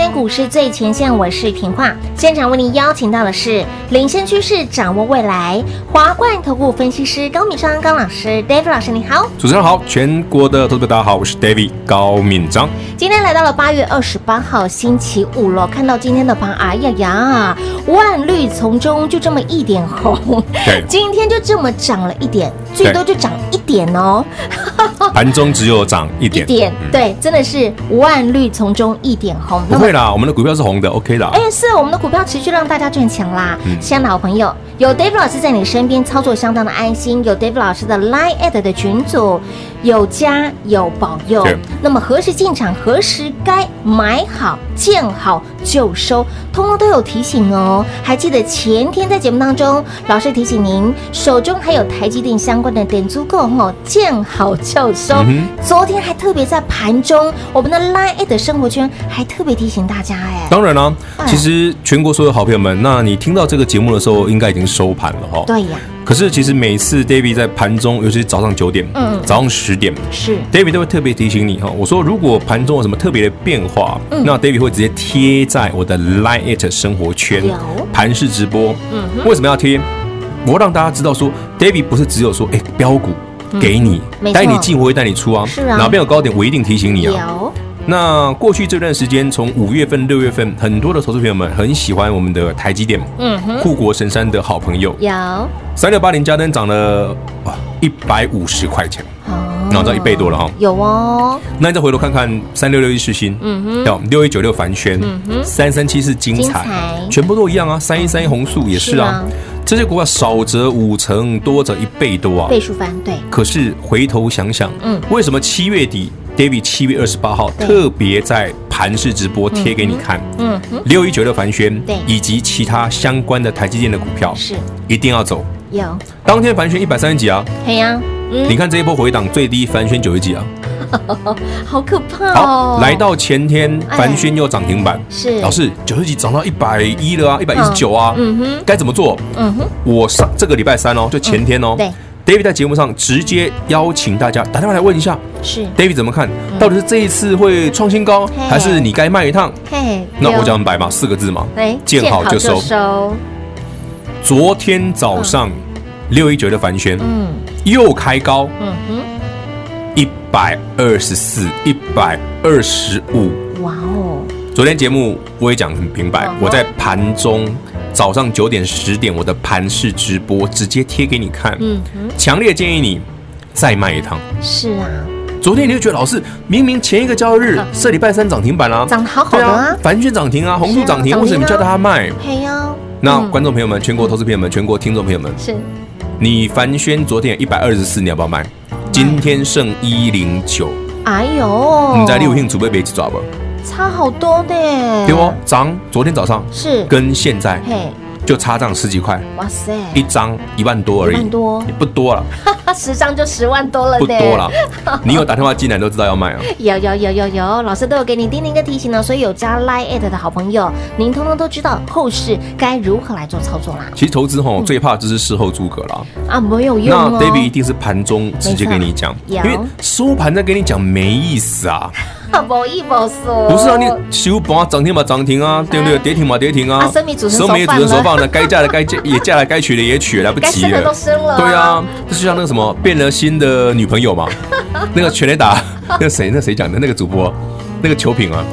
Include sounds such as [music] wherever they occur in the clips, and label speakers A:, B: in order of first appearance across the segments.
A: 天股市最前线，我是平化。现场为您邀请到的是领先趋势、掌握未来华冠投顾分析师高敏章高老师，David 老师，你好。
B: 主持人好，全国的投资者大家好，我是 David 高敏章。
A: 今天来到了八月二十八号星期五了，看到今天的盘，哎呀呀，万绿丛中就这么一点红，对，今天就这么涨了一点，最多就涨一点哦。
B: 盘中只有涨一点，一点，
A: 对，真的是万绿丛中一点红。
B: 不会啦，我们的股票是红的，OK 的。
A: 哎，是我们的股票持续让大家赚钱啦。嗯，亲爱的好朋友，有 David 老师在你身边操作相当的安心，有 David 老师的 Line@ at 的群组有加有保佑。那么何时进场，何时该买好见好就收，通通都有提醒哦。还记得前天在节目当中，老师提醒您手中还有台积电相关的点足够哦，见好就收。嗯、昨天还特别在盘中，我们的 Line@ 的生活圈还特别提醒大家哎。
B: 当然啦、啊，其实全国所有好朋友们，那你听到这个节目的时候，应该已经收盘了哈。
A: 对呀。
B: 可是其实每次 David 在盘中，尤其是早上九点，嗯，早上十点，是 David 都会特别提醒你哈。我说如果盘中有什么特别的变化，嗯，那 David 会直接贴在我的 Line@ It 生活圈，盘式直播。嗯，为什么要贴？我让大家知道说，David 不是只有说，哎，标股给你，带你进，我会带你出啊。是啊，哪边有高点，我一定提醒你啊。有。那过去这段时间，从五月份、六月份，很多的投资朋友们很喜欢我们的台积电，嗯哼，护国神山的好朋友，有。三六八零，加登涨了哇一百五十块钱，哦，涨到一倍多了哈，有哦。那你再回头看看三六六一世新，嗯哼，有六一九六凡轩，嗯哼，三三七是精彩，全部都一样啊，三一三一红素也是啊，这些股票少则五成，多则一倍多啊，
A: 倍数翻对。
B: 可是回头想想，嗯，为什么七月底？David 七月二十八号特别在盘市直播贴给你看，嗯，六一九六凡轩，对，以及其他相关的台积电的股票是。一定要走。有。当天凡轩一百三十几啊，对呀，你看这一波回档最低凡轩九十几啊，[laughs]
A: 好可怕哦。
B: 来到前天凡轩又涨停板，是。老师九十几涨到一百一了啊，一百一十九啊，嗯。哼，该怎么做？嗯哼，我上这个礼拜三哦，就前天哦，对。David 在节目上直接邀请大家打电话来问一下，是 David 怎么看？到底是这一次会创新高，还是你该卖一趟？嘿，那我讲很白嘛，四个字嘛，见好就收。昨天早上六一九的凡轩，嗯，又开高，嗯哼，一百二十四，一百二十五，哇哦！昨天节目我也讲很明白，我在盘中。早上九点十点，我的盘式直播直接贴给你看。嗯哼，强烈建议你再卖一趟。是啊，昨天你就觉得老师明明前一个交易日是礼拜三涨停板啦，涨得好好的啊，凡轩涨停啊，红树涨停，为什么叫他卖？嘿哟。那观众朋友们，全国投资朋友们，全国听众朋友们，是，你凡轩昨天一百二十四，你要不要卖？今天剩一零九。哎呦，你在六庆储备别去抓吧。
A: 差好多的，
B: 对哦，涨，昨天早上是。跟现在嘿，就差涨十几块，哇塞，一张一万多而已，多。也不多了，[laughs]
A: 十张就十万多了，
B: 不多了。[laughs] 你有打电话进来都知道要卖啊，
A: 有有有有有，老师都有给你叮咛一个提醒呢，所以有加 Line@ at 的好朋友，您通通都知道后市该如何来做操作啦。
B: 其实投资吼最怕就是事后诸葛了。
A: 啊，没有用。
B: 那 David 一定是盘中直接跟你讲，因为收盘再跟你讲没意思啊。[laughs]
A: 无意无说，
B: 不是啊，你收盘涨停嘛涨停啊，[laughs] 对不对？跌停嘛跌停啊，生米煮成熟饭了，该嫁的该嫁也嫁了，该娶的也娶，来不及了。都生了。对啊，这就像那个什么变了心的女朋友嘛，[laughs] 那个全垒打，那个谁那谁讲的？那个主播，那个球品啊，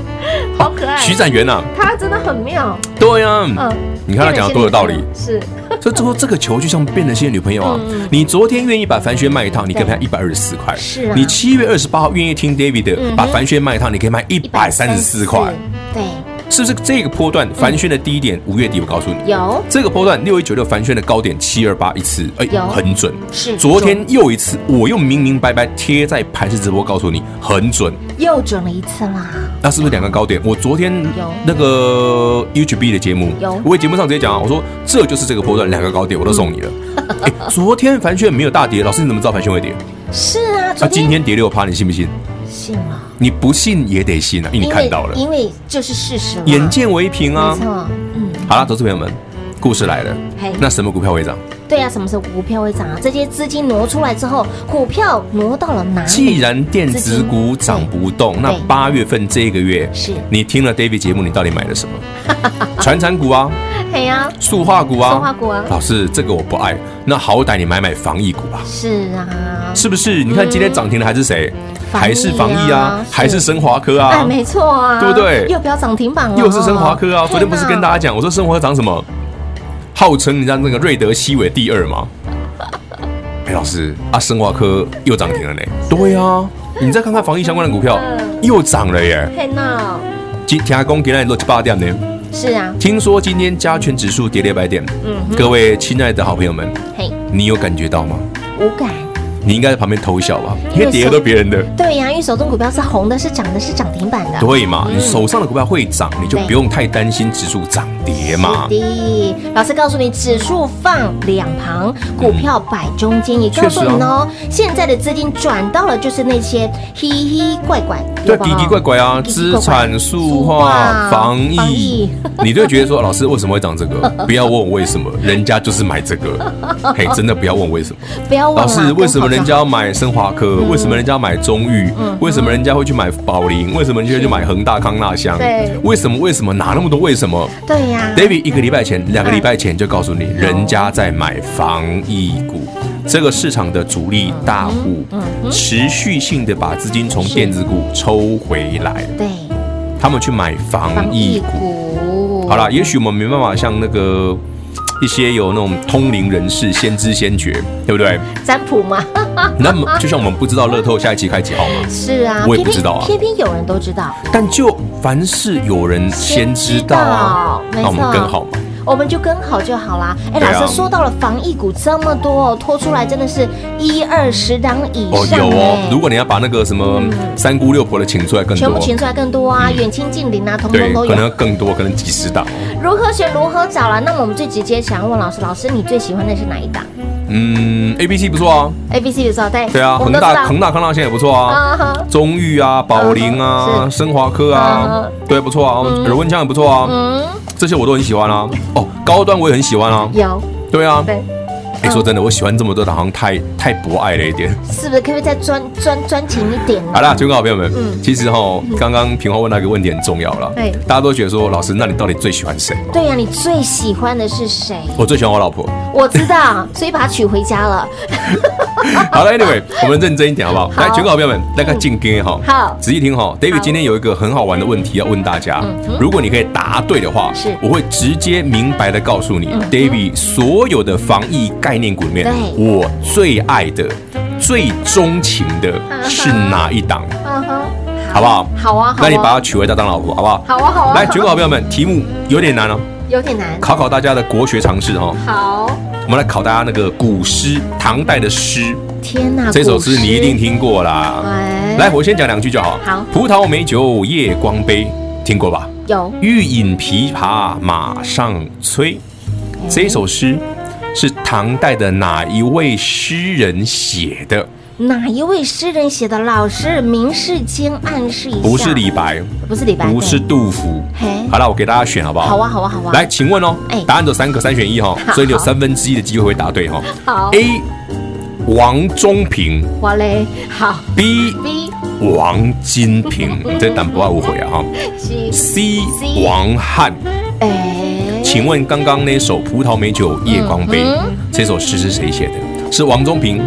A: 好可爱，
B: 徐展元呐，
A: 他真的很妙。
B: 对啊，嗯，你看他讲的多有道理，是。所以最后这个球就像变了心的女朋友啊！你昨天愿意把凡轩卖一趟，你可以卖一百二十四块。是啊。你七月二十八号愿意听 David 的，把凡轩卖一趟，你可以卖一百三十四块。对。是不是这个波段凡轩的低点五月底？我告诉你，
A: 有
B: 这个波段六一九六凡轩的高点七二八一次，哎，很准。
A: 是
B: 昨天又一次，我又明明白白贴在盘势直播告诉你，很准，
A: 又准了一次啦。
B: 那是不是两个高点？我昨天有那个 UGB 的节目，
A: 有
B: 我在节目上直接讲啊，我说这就是这个波段两个高点，我都送你了。哎，昨天凡轩没有大跌，老师你怎么知道凡轩会跌？[laughs]
A: 是啊，
B: 那今天跌六趴，你信不信？
A: 信吗？
B: 你不信也得信啊，因为你看到了，
A: 因为就是事实，
B: 眼见为凭啊。没错，嗯，好了，投资朋友们，故事来了。
A: 嘿，
B: 那什么股票会涨？
A: 对啊，什么时候股票会涨啊？这些资金挪出来之后，股票挪到了哪里？
B: 既然电子股涨不动，那八月份这个月，是你听了 David 节目，你到底买了什么？[laughs] 传产股啊，
A: 对呀，
B: 塑化股啊，
A: 塑化股啊。
B: 老师，这个我不爱，那好歹你买买防疫股吧。
A: 是啊，
B: 是不是？你看今天涨停的还是谁？还是防疫啊？还是升华科啊？
A: 哎，没错啊，
B: 对不对？
A: 又飙涨停板了，
B: 又是升华科啊！昨天不是跟大家讲，我说升华科涨什么？号称人家那个瑞德西韦第二吗？[laughs] 哎，老师啊，生华科又涨停了呢。对啊，你再看看防疫相关的股票，又涨了耶。今天公给那里落七八点呢。
A: 是啊。
B: 听说今天加权指数跌了百点。嗯。各位亲爱的好朋友们，嘿，你有感觉到吗？
A: 无感。
B: 你应该在旁边偷笑吧？因为跌的都别人的。
A: 对呀，因为手中股票是红的，是涨的，是涨停板的。
B: 对嘛？你手上的股票会涨，你就不用太担心指数涨跌嘛。
A: 是的，老师告诉你，指数放两旁，股票摆中间。也告诉你哦，现在的资金转到了就是那些奇奇怪怪，
B: 对，奇奇怪怪啊，资产数化、防疫，[laughs] [laughs] 你就会觉得说，老师为什么会涨这个？不要问我为什么，人家就是买这个。嘿，真的不要问为什么，[laughs]
A: 不要问
B: 老师为什么人家要买升华科？为什么人家要买中裕？为什么人家会去买宝林？为什么人家会去买恒大康纳香？对，为什么？为什么？哪那么多为什么？
A: 对呀
B: ，David 一个礼拜前、两个礼拜前就告诉你，人家在买防疫股，这个市场的主力大户持续性的把资金从电子股抽回来，
A: 对，
B: 他们去买防疫股。好了，也许我们没办法像那个。一些有那种通灵人士先知先觉，对不对？
A: 占卜吗？[laughs]
B: 那么就像我们不知道乐透下一期开几号吗？
A: 是啊，
B: 我也不知道啊。
A: 偏偏有人都知道，
B: 但就凡是有人先知道啊，那我们更好嘛。
A: 我们就跟好就好啦。哎，老师说到了防疫股这么多，拖出来真的是一二十档以上。
B: 有哦，如果你要把那个什么三姑六婆的请出来更多，
A: 全部请出来更多啊，远亲近邻啊，通通都有。
B: 可能更多，可能几十档。
A: 如何选，如何找了？那么我们最直接想要问老师，老师你最喜欢的是哪一档？
B: 嗯，A B C 不错啊
A: ，A B C 不错，对。
B: 对啊，恒大恒大康那香也不错啊，中裕啊，宝林啊，升华科啊，对，不错啊，耳温枪也不错啊，嗯，这些我都很喜欢啊。哦，高端我也很喜欢啊。
A: 有。
B: 对啊。对。哎，说真的，我喜欢这么多的，好像太太博爱了一点。
A: 是不是？可不可以再专专专情一点？
B: 好啦，全国好朋友们，嗯，其实哈，刚刚平花问那个问题很重要了。对，大家都觉得说，老师，那你到底最喜欢谁？
A: 对呀，你最喜欢的是谁？
B: 我最喜欢我老婆。
A: 我知道，所以把她娶回家了。[laughs] [laughs]
B: 好了，Anyway，我们认真一点好不好？来，全国好朋友们，大家静听哈，
A: 好，
B: 仔细听哈。David 今天有一个很好玩的问题要问大家，如果你可以答对的话，是，我会直接明白的告诉你，David 所有的防疫概念股里面。我最爱的、最钟情的是哪一档？好不好？
A: 好啊，
B: 那你把它娶回家当老婆，好不好？
A: 好啊，好啊。
B: 来，全国好朋友们，题目有点难哦，
A: 有点难，
B: 考考大家的国学常识哈。
A: 好，
B: 我们来考大家那个古诗，唐代的诗。
A: 天哪，
B: 这首诗你一定听过啦。来，我先讲两句就好。
A: 好，
B: 葡萄美酒夜光杯，听过吧？
A: 有。
B: 欲饮琵琶马上催，这首诗。是唐代的哪一位诗人写的？
A: 哪一位诗人写的？老师明示间暗示一下。
B: 不是李白，
A: 不是李白，
B: 不是杜甫。嘿，好了，我给大家选好不好？
A: 好啊，好啊，好啊。
B: 来，请问哦，答案有三个，三选一哈，[laughs] 所以你有三分之一的机会会答对哈。
A: 好。
B: A，王中平。
A: 哇嘞，好。
B: B，B，王金平，这胆不怕误会啊哈。[laughs] C，王翰。哎。请问刚刚那首《葡萄美酒夜光杯》这首诗是谁写的？是王中平、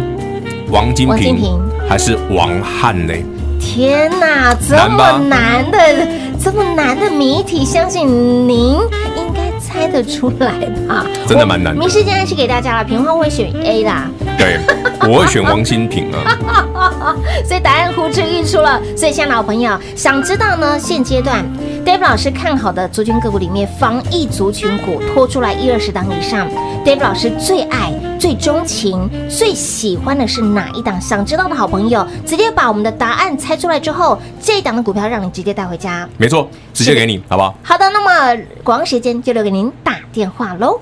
B: 王金平，还是王翰呢？
A: 天哪，这么难的这么难的谜题，相信您应该猜得出来吧？
B: 真的蛮难的。
A: 明示间暗示给大家了，平花会选 A 啦。
B: 对，我会选王金平啊。[laughs]
A: 所以答案呼之欲出了。所以，亲爱的老朋友，想知道呢？现阶段 David 老师看好的族群个股里面，防疫族群股拖出来一二十档以上，David 老师最爱、最钟情、最喜欢的是哪一档？想知道的好朋友，直接把我们的答案猜出来之后，这一档的股票让你直接带回家。
B: 没错，直接给你，好不好？
A: 好的，那么广告时间就留给您打电话喽。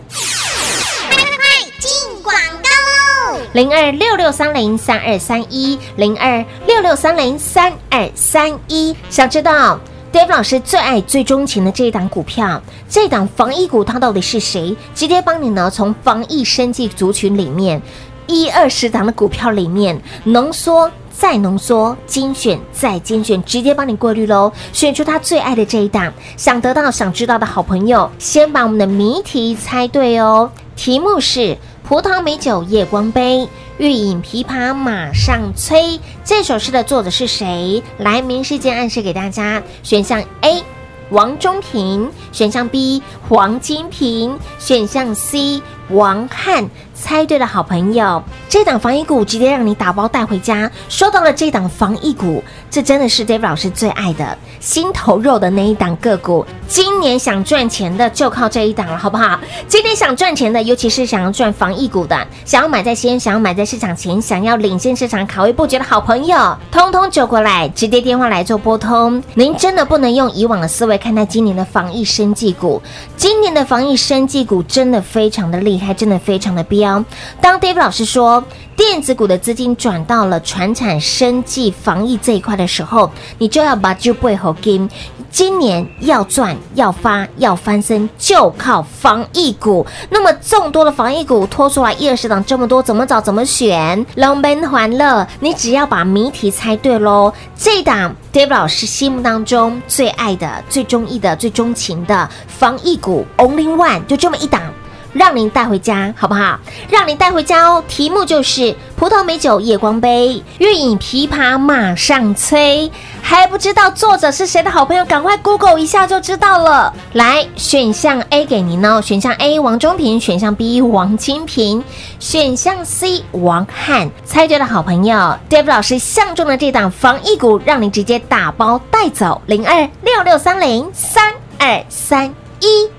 A: 零二六六三零三二三一，零二六六三零三二三一。想知道 Dave 老师最爱、最钟情的这一档股票，这一档防疫股，它到底是谁？直接帮你呢，从防疫生计族群里面一二十档的股票里面浓缩再浓缩，精选再精选，直接帮你过滤喽，选出他最爱的这一档。想得到、想知道的好朋友，先把我们的谜题猜对哦。题目是。葡萄美酒夜光杯，欲饮琵琶马上催。这首诗的作者是谁？来，明示间暗示给大家。选项 A，王中平；选项 B，黄金平；选项 C，王翰。猜对的好朋友，这档防疫股直接让你打包带回家。说到了这档防疫股，这真的是 David 老师最爱的心头肉的那一档个股。今年想赚钱的就靠这一档了，好不好？今年想赚钱的，尤其是想要赚防疫股的，想要买在先，想要买在市场前，想要领先市场、卡位布局的好朋友，通通就过来，直接电话来做拨通。您真的不能用以往的思维看待今年的防疫生技股，今年的防疫生技股真的非常的厉害，还真的非常的彪。当 Dave 老师说电子股的资金转到了传产、生技、防疫这一块的时候，你就要把就背后跟。今年要赚、要发、要翻身，就靠防疫股。那么众多的防疫股拖出来一二十档，这么多，怎么找？怎么选？龙奔欢乐，你只要把谜题猜对喽。这档 Dave 老师心目当中最爱的、最中意的、最钟情的防疫股，Only One，就这么一档。让您带回家，好不好？让您带回家哦。题目就是葡萄美酒夜光杯，欲饮琵琶马上催。还不知道作者是谁的好朋友，赶快 Google 一下就知道了。来，选项 A 给您哦。选项 A 王中平，选项 B 王金平，选项 C 王翰。猜对的好朋友，Dave 老师相中的这档防疫股，让您直接打包带走。零二六六三零三二三一。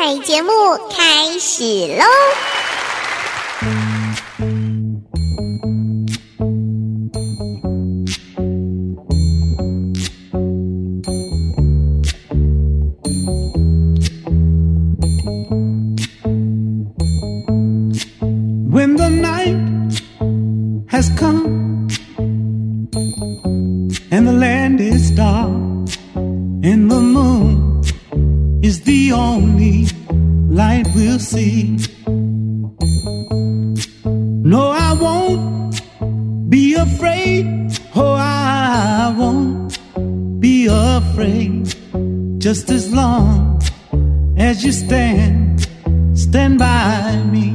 C: 彩节目开始
D: 喽。Be afraid. Just as long as you stand, stand by me.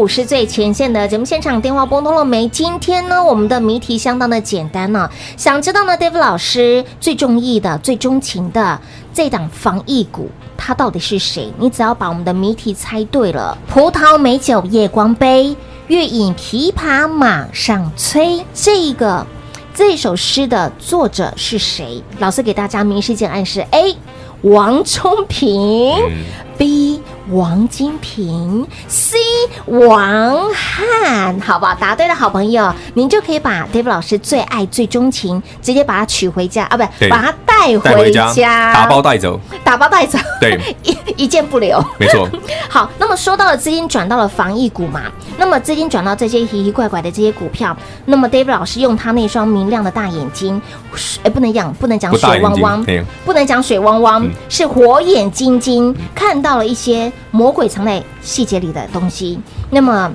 A: 股市最前线的节目现场，电话拨通了没？今天呢，我们的谜题相当的简单呢、想知道呢，David 老师最中意的、最钟情的这档防疫股，它到底是谁？你只要把我们的谜题猜对了，葡萄美酒夜光杯，月影琵琶马上催。这一个这首诗的作者是谁？老师给大家明示一件暗示：A. 王聪平。B 王金平，C 王翰，好不好？答对的好朋友，您就可以把 David 老师最爱、最钟情，直接把它取回家啊，不，
B: 对
A: 把它带
B: 带
A: 回家，
B: 打包带走，
A: 打包带走，
B: 对，[laughs]
A: 一一件不留。
B: 没错。[laughs]
A: 好，那么说到了资金转到了防疫股嘛，那么资金转到这些奇奇怪怪的这些股票，那么 David 老师用他那双明亮的大眼睛，哎，不能讲，不能
B: 讲
A: 水汪汪
B: 嘿，
A: 不能讲水汪汪，
B: 嗯。
A: 是火眼金睛，看到了一些魔鬼藏在细节里的东西。那么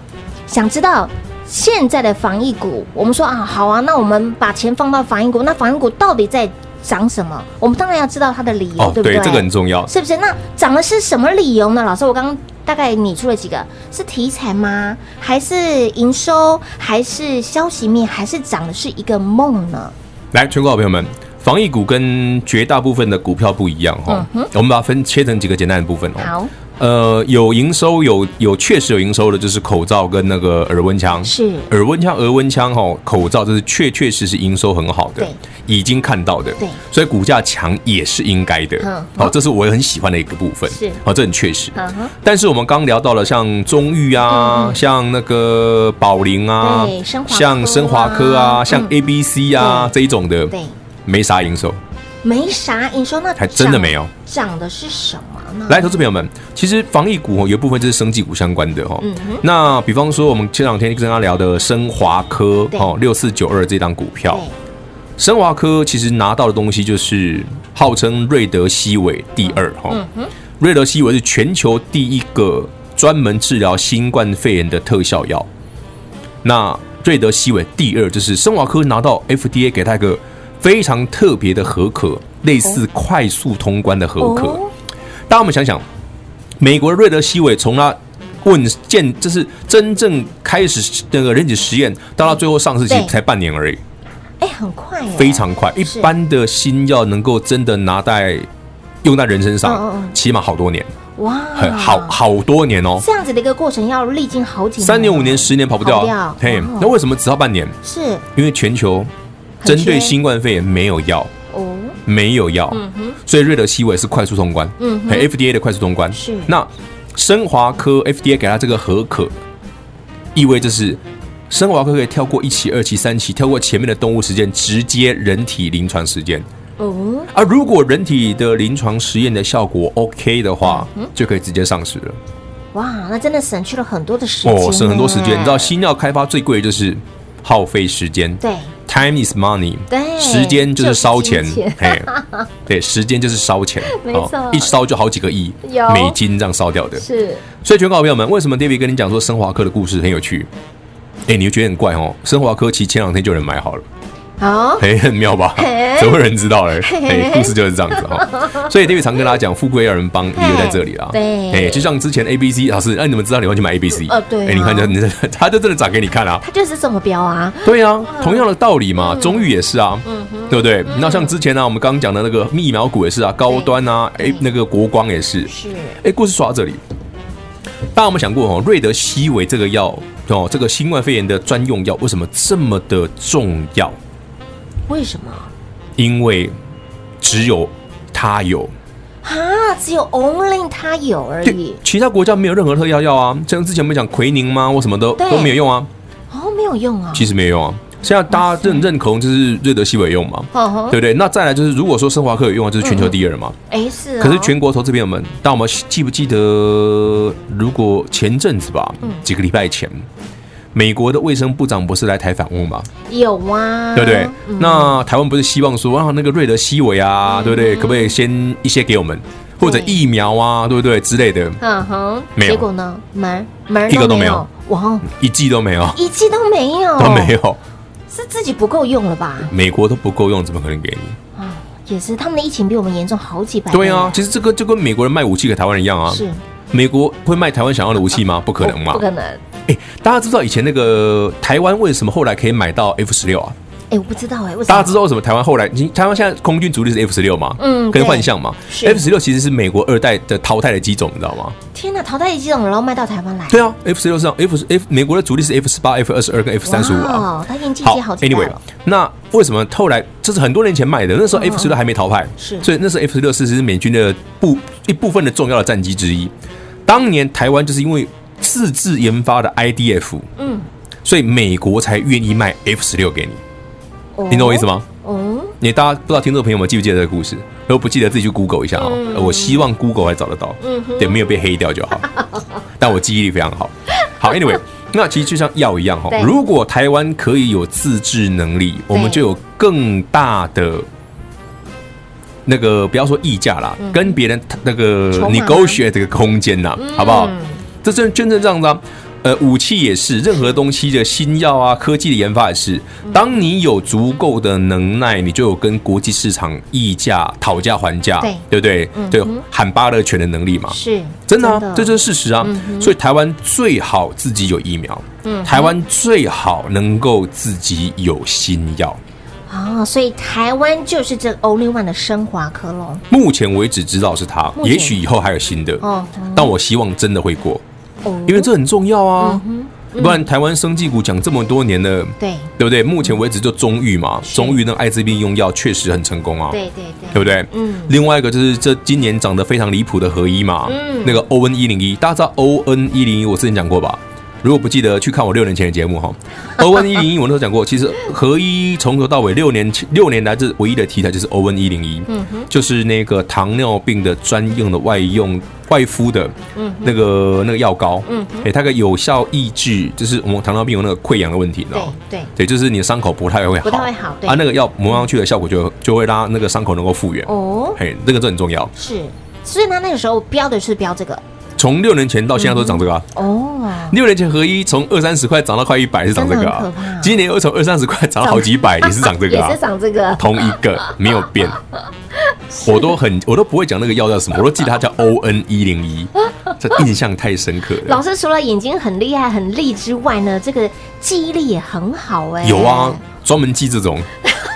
A: 想知道现在的防疫股，我们说啊，好啊，那我们把钱放到防疫股，那防疫股到底在涨什么？我们当然要知道它的理由，
B: 哦，
A: 对不对？
B: 这个很重要。
A: 是不是？那涨的是什么理由呢？老师，我刚刚大概拟出了几个，是题材吗？还是营收？还是消息面？还是涨的是一个梦呢？
B: 来，全国好朋友们，防疫股跟绝大部分的股票不一样哈、
A: 嗯
B: 我们把它分切成几个简单的部分哦。
A: 好，
B: 呃，有营收有有确实有营收的，就是口罩跟那个耳温枪。
A: 是
B: 耳温枪、额温枪哈，口罩这是确确实实营收很好的
A: 对，
B: 已经看到的。
A: 对
B: 所以股价强也是应该的。
A: 嗯
B: 好，这是我也很喜欢的一个部分。
A: 是
B: 好，这很
A: 确实。
B: 但是我们刚聊到了像中裕啊，像那个宝林啊
A: 对
B: 像生华科啊，
A: 嗯
B: 像 A B C 啊这一种的，
A: 对，
B: 没啥营收。
A: 没啥营收，那
B: 还真的没有
A: 涨的是什么呢？
B: 来，投资朋友们，其实防疫股哦，有一部分就是生技股相关的哈。
A: 嗯哼
B: 那比方说，我们前两天跟大家聊的生华科
A: 对
B: 哦，六四九二这档股票
A: 对，，
B: 生华科其实拿到的东西就是号称瑞德西韦第二哈。
A: 嗯哼，
B: 瑞德西韦是全球第一个专门治疗新冠肺炎的特效药。那瑞德西韦第二就是生华科拿到 FDA 给他一个非常特别的核可，类似快速通关的核可。
A: 哦。
B: 大家我们想想，美国的瑞德西韦从他问建，就是真正开始那个人体实验，到他最后上市，其
A: 实
B: 才半年而已，
A: 哎，很快耶，
B: 非常快。一般的新药能够真的拿在用在人身上
A: 嗯，
B: 起码好多年，
A: 哇，
B: 很好好多年哦，
A: 这样子的一个过程要历经好几年，
B: 三年、五年、十年跑不掉。嘿，那为什么只要半年？
A: 是。
B: 因为全球针对新冠肺炎没有药，
A: 哦，
B: 没有药，
A: 嗯哼，
B: 所以瑞德西韦是快速通关，
A: 嗯哼
B: ，FDA 的快速通关。
A: 是。
B: 那生华科 FDA 给他这个合可，意味着是生华科可以跳过一期、二期、三期，跳过前面的动物实验，直接人体临床实验。
A: 哦，
B: 而如果人体的临床实验的效果 OK 的话，
A: 嗯
B: 就可以直接上市了。
A: 哇，那真的省去了很多的时间，
B: 哦，省很多时间。你知道新药开发最贵的就是耗费时间。
A: 对
B: ，time is money。
A: 对
B: 时间就是
A: 烧钱。
B: 嘿，[laughs] 对，时间就是烧钱。
A: 没错
B: 哦一烧就好几个
A: 亿
B: 美金这样烧掉的。
A: 是
B: 所以，全国好朋友们，为什么 David 跟你讲说升华科的故事很有趣？哎，你就觉得很怪哦。升华科其实前两天就有人买好了，
A: 好，
B: 哎，很妙吧？怎么人知道嘞？哎，故事就是这样子哈。[laughs] 所以 David 常跟大家讲，富贵要人帮，理由在这里啦。
A: 对，
B: 哎，就像之前 A B C 老师，哎，你们知道你会去买 A B C？
A: 呃，对。
B: 哎，你看，你他就真的涨给你看啊。
A: 他就是这么标啊。
B: 对啊，同样的道理嘛，中裕也是啊，对不对？那像之前呢，我们刚刚讲的那个疫苗股也是啊，高端啊，哎，那个国光也是。是。哎，故事说到这里，大家有没有想过哦，瑞德西韦这个药哦，这个新冠肺炎的专用药为什么这么的重要？
A: 为什么？
B: 因为只有他有
A: 啊，只有 only 他有而已。
B: 其他国家没有任何特效药啊，像之前我们讲奎宁吗？或什么都都没有用啊。
A: 哦，没有用啊。
B: 其实没有用啊。现在大家认认可就是瑞德西韦用嘛，对不对？那再来就是，如果说生华科有用啊，就是全球第二嘛。
A: 哎，是。
B: 可是全国投资朋友们，但我们记不记得，如果前阵子吧，几个礼拜前。美国的卫生部长不是来台访问吗？
A: 有啊，
B: 对不对？那台湾不是希望说啊，那个瑞德西韦啊，对不对？可不可以先一些给我们，或者疫苗啊，对不对之类的？嗯哼，没有。结果呢？门门一个都没有。哇，一剂都没有，
A: 一剂都没有，
B: 都没有，
A: 是自己不够用了吧？
B: 美国都不够用，怎么可能给你？
A: 啊，也是，他们的疫情比我们严重好几百。
B: 对啊，其实这个就跟美国人卖武器给台湾人一样啊。是，美国会卖台湾想要的武器吗？不可能嘛，
A: 不可能。
B: 哎，大家知道以前那个台湾为什么后来可以买到 F 十六啊？
A: 哎，我不知道哎，
B: 大家知道为什么台湾后来？台湾现在空军主力是 F 十六嘛？嗯，跟幻象嘛。F 十六其实是美国二代的淘汰的机种，你知道吗？
A: 天哪，淘汰的机种然后卖到台湾来？
B: 对啊，F 十六是 F F 美国的主力是 F 十八、F 二十二跟 F 三十五啊。
A: 哦，它已经进阶好几代了。
B: Anyway，那为什么后来这是很多年前卖的？那时候 F 十六还没淘汰，是，所以那时候 F 十六是是美军的部一部分的重要的战机之一。当年台湾就是因为。自制研发的 IDF，嗯，所以美国才愿意卖 F 十六给你，哦、你懂我意思吗？哦，你大家不知道听众朋友们记不记得这个故事？如果不记得，自己去 Google 一下啊、哦。嗯、我希望 Google 还找得到，嗯哼，对，没有被黑掉就好。[laughs] 但我记忆力非常好。好，Anyway，那其实就像药一样哈，对如果台湾可以有自制能力，我们就有更大的那个不要说溢价啦，嗯、跟别人那个 negotiate 这个空间呐，好不好？嗯这真真正这样的，呃，武器也是，任何东西的新药啊，科技的研发也是。当你有足够的能耐，你就有跟国际市场议价、讨价还价，对对不对？对，喊巴勒权的能力嘛，是真的啊，这就是事实啊。所以台湾最好自己有疫苗，嗯台湾最好能够自己有新药
A: 啊。所以台湾就是这 Only One 的升华科隆。
B: 目前为止知道是它，也许以后还有新的哦，但我希望真的会过。因为这很重要啊，不然台湾生技股讲这么多年了，对。对不对？目前为止就中裕嘛，中裕那艾滋病用药确实很成功啊，对对对，对不对？嗯，另外一个就是这今年涨得非常离谱的合一嘛，嗯，那个 ON 一零一，大家知道 ON 一零一，我之前讲过吧？如果不记得，去看我六年前的节目哈。[laughs] ON 一零一，我那时候讲过，其实合一从头到尾六年前六年来这唯一的题材就是 ON 一零一，嗯哼，就是那个糖尿病的专用的外用外敷的，嗯，那个那个药膏，嗯，哎，它可以有效抑制，就是我们糖尿病有那个溃疡的问题，你知道吗？对对，就是你的伤口不太会好，不太会好，对啊，那个药抹上去的效果就就会让那个伤口能够复原哦，嘿，这个这很重要，
A: 是，所以他那个时候标的是标这个。
B: 从六年前到现在都涨这个啊！哦，六年前合一从二三十块涨到快一百是涨这个啊！今年又从二三十块涨到好几百 [laughs] 也是涨这个啊！
A: 也是涨这个，
B: 同一个没有变。[laughs] 我都很我都不会讲那个药叫什么，我都记得它叫 O N 一零一，[laughs] 这印象太深刻了。
A: 老师除了眼睛很厉害很利之外呢，这个记忆力也很好哎。
B: 有啊，专门记这种。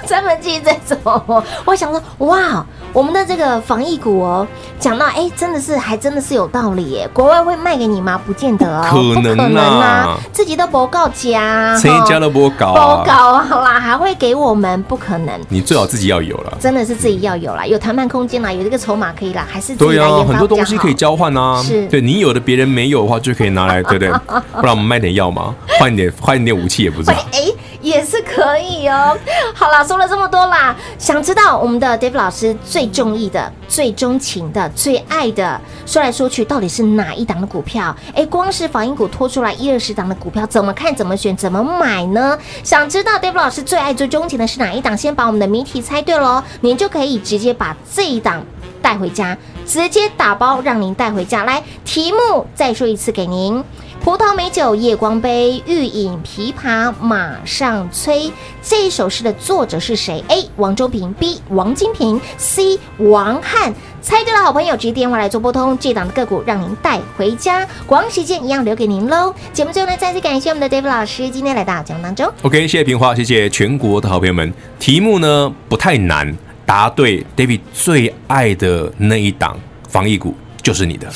A: 专门记这种，我想说，哇，我们的这个防疫股哦，讲到哎，真的是还真的是有道理耶。国外会卖给你吗？不见得哦，
B: 可能啊，
A: 自己都不告家，
B: 谁家都不告，
A: 不告好啦，还会给我们？不可能，
B: 你最好自己要有了，
A: 真的是自己要有了，有谈判空间啦，有这个筹码可以啦，还是自己来研发，
B: 很多东西可以交换啊，是对你有的别人没有的话，就可以拿来，对不对？[laughs] 不然我们卖点药嘛，换一点换一点武器也不错。哎。
A: 也是可以哦。好了，说了这么多啦，想知道我们的 David 老师最中意的、最钟情的、最爱的，说来说去到底是哪一档的股票？哎，光是防疫股拖出来一二十档的股票，怎么看、怎么选、怎么买呢？想知道 David 老师最爱、最钟情的是哪一档？先把我们的谜题猜对喽，您就可以直接把这一档带回家，直接打包让您带回家。来，题目再说一次给您。葡萄美酒夜光杯，欲饮琵琶马上催。这一首诗的作者是谁？A. 王中平，B. 王金平，C. 王翰。猜对的好朋友，直接电话来做拨通，这档的个股让您带回家。广时间一样留给您喽。节目最后呢，再次感谢我们的 David 老师今天来到节目当中。
B: OK，谢谢平花，谢谢全国的好朋友们。题目呢不太难，答对 David 最爱的那一档防疫股就是你的。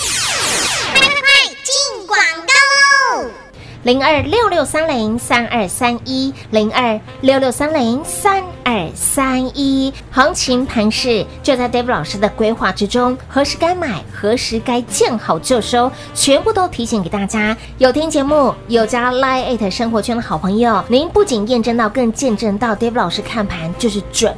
A: 零二六六三零三二三一，零二六六三零三二三一，行情盘势就在 David 老师的规划之中，何时该买，何时该见好就收，全部都提醒给大家。有听节目，有加 Line@ 生活圈的好朋友，您不仅验证到，更见证到 David 老师看盘就是准。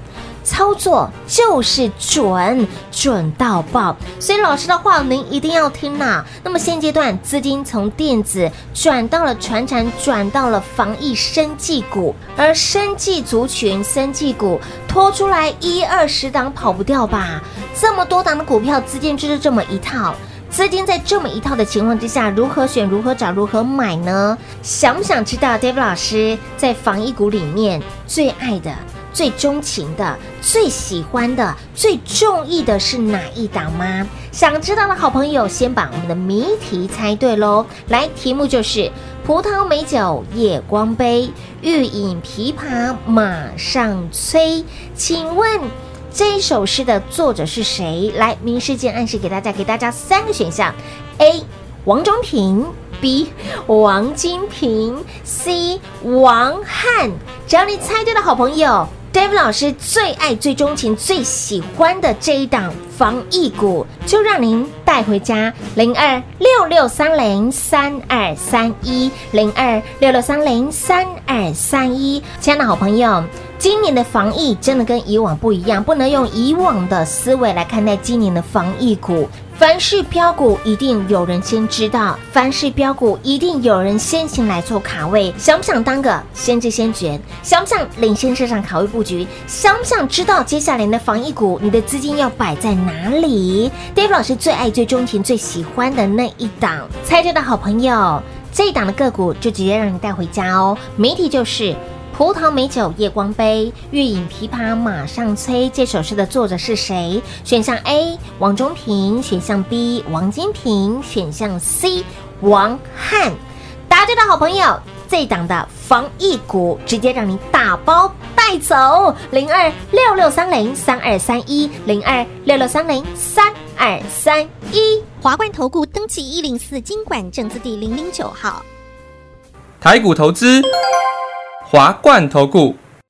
A: 操作就是准，准到爆，所以老师的话您一定要听呐、那么现阶段资金从电子转到了传产，转到了防疫生技股，而生技族群、生技股拖出来一二十档跑不掉吧？这么多档的股票，资金就是这么一套，资金在这么一套的情况之下，如何选、如何找、如何买呢？想不想知道 David 老师在防疫股里面最爱的？最钟情的、最喜欢的、最中意的是哪一档吗？想知道的好朋友，先把我们的谜题猜对喽！来，题目就是葡萄美酒夜光杯，欲饮琵琶马上催。请问这首诗的作者是谁？来，明示间暗示给大家，给大家三个选项：A. 王中平，B. 王金平，C. 王翰。只要你猜对的好朋友。David 老师最爱、最钟情、最喜欢的这一档防疫股，就让您带回家。零二六六三零三二三一，零二六六三零三二三一。亲爱的好朋友，今年的防疫真的跟以往不一样，不能用以往的思维来看待今年的防疫股。凡是标股，一定有人先知道；凡是标股，一定有人先行来做卡位。想不想当个先知先觉？想不想领先市场卡位布局？想不想知道接下来的防疫股，你的资金要摆在哪里？David 老师最爱、最钟情、最喜欢的那一档，猜对的好朋友，这一档的个股就直接让你带回家哦。谜题就是。葡萄美酒夜光杯，欲饮琵琶马上催。这首诗的作者是谁？选项 A 王中平，选项 B 王金平，选项 C 王翰。答对的好朋友，这档的防疫股直接让你打包带走。零二六六三零三二三一，零二六六三零三二三一。
C: 华冠投顾登记一零四经管证字第零零九号。
E: 台股投资。华冠投顾，